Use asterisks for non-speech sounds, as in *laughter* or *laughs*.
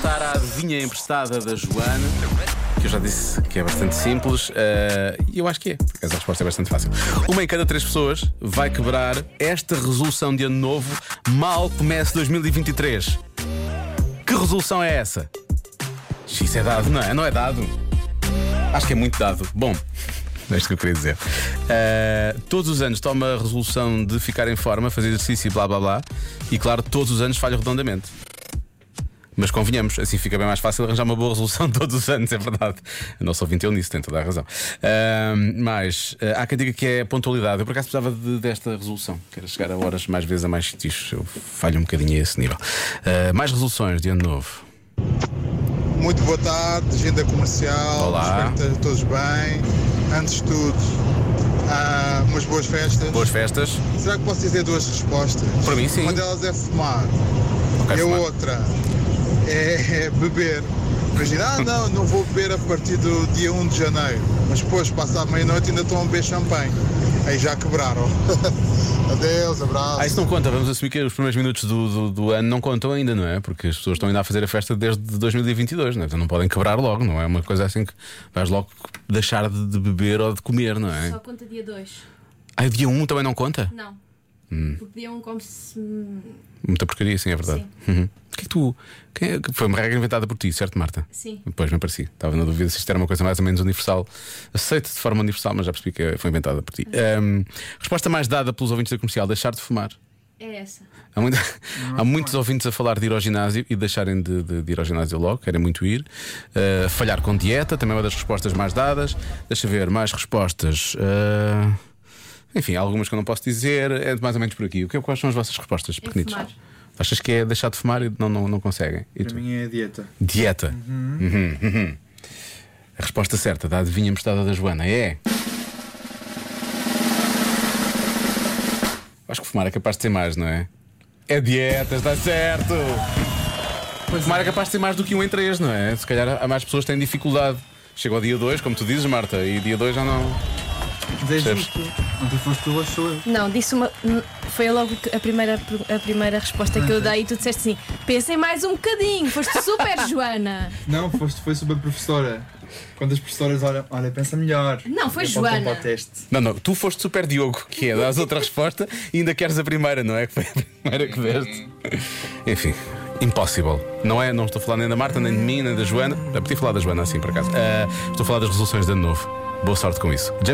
voltar à adivinha emprestada da Joana, que eu já disse que é bastante simples, eh, e eu acho que é, porque a resposta é bastante fácil. Uma em cada três pessoas vai quebrar esta resolução de ano novo mal comece 2023. Que resolução é essa? Isso é dado, não é? Não é dado. Acho que é muito dado. Bom. *laughs* É isto que eu queria dizer. Uh, todos os anos toma a resolução de ficar em forma, fazer exercício e blá blá blá. E claro, todos os anos falha redondamente. Mas convenhamos, assim fica bem mais fácil arranjar uma boa resolução *laughs* todos os anos, é verdade. Eu não sou vinteu nisso, tem toda a razão. Uh, mas uh, há quem diga que é pontualidade. Eu por acaso precisava de, desta resolução, que era chegar a horas mais vezes a mais sítios. Eu falho um bocadinho a esse nível. mais resoluções de ano novo. Muito boa tarde, agenda comercial. Olá. Espero que todos bem. Antes de tudo, ah, umas boas festas. Boas festas. Será que posso dizer duas respostas? Para mim, sim. Uma delas é fumar Ok, e a fumar. outra é beber. Imagina, ah não, não vou beber a partir do dia 1 de janeiro. Mas depois, passar meia-noite, ainda estão a beber champanhe. Aí já quebraram. *laughs* Adeus, abraço. Ah, isso não conta, vamos assumir que os primeiros minutos do, do, do ano não contam ainda, não é? Porque as pessoas estão ainda a fazer a festa desde 2022, não é? Então não podem quebrar logo, não é? Uma coisa assim que vais logo deixar de, de beber ou de comer, não é? Só conta dia 2. Ah, o dia 1 também não conta? Não. Hum. Porque dia 1 um come-se. Muita porcaria, sim, é verdade. Uhum. É tu. quem é que- foi uma regra inventada por ti, certo, Marta? Sim. Pois, me parecia. Estava na dúvida se isto era uma coisa mais ou menos universal. Aceito de forma universal, mas já percebi que foi inventada por ti. Ahm, resposta mais dada pelos ouvintes da comercial: deixar de fumar. É essa. Há, muito- há muitos ouvintes a falar de ir ao ginásio e deixarem de, de- de ir ao ginásio logo, querem muito ir. Uh, falhar com dieta, também é uma das respostas mais dadas. Deixa ver, mais respostas. Uh, enfim, há algumas que eu não posso dizer, é mais ou menos por aqui. O que, quais são as vossas respostas, É pequenitos? Achas que é deixar de fumar e não, não, não conseguem? E Para tu? mim é dieta. Dieta. Uhum, uhum. A resposta certa da adivinha emprestada da Joana é. Acho que fumar é capaz de ser mais, não é? É dieta, está certo! fumar é capaz de ser mais do que um em três, não é? Se calhar há mais pessoas que têm dificuldade. Chega ao dia 2, como tu dizes, Marta, e dia 2 já não. É justo. Ontem foste tu, hoje sou eu. Não, disse uma. Foi logo a primeira, a primeira resposta que eu dei e tu disseste assim: pensem mais um bocadinho, foste super, *laughs* Joana. Não, foste, foi a professora. Quando as professoras olham, olha, pensa melhor. Não, foi Joana. Não, não, tu foste super Diogo, que é, dás outra resposta e ainda queres a primeira, não é? Que foi a primeira que deste. Enfim, impossible. Não é? Não estou a falar nem da Marta, nem de mim, nem da Joana. Já podia falar da Joana assim, por acaso. Ah, estou a falar das resoluções de ano novo. Boa sorte com isso.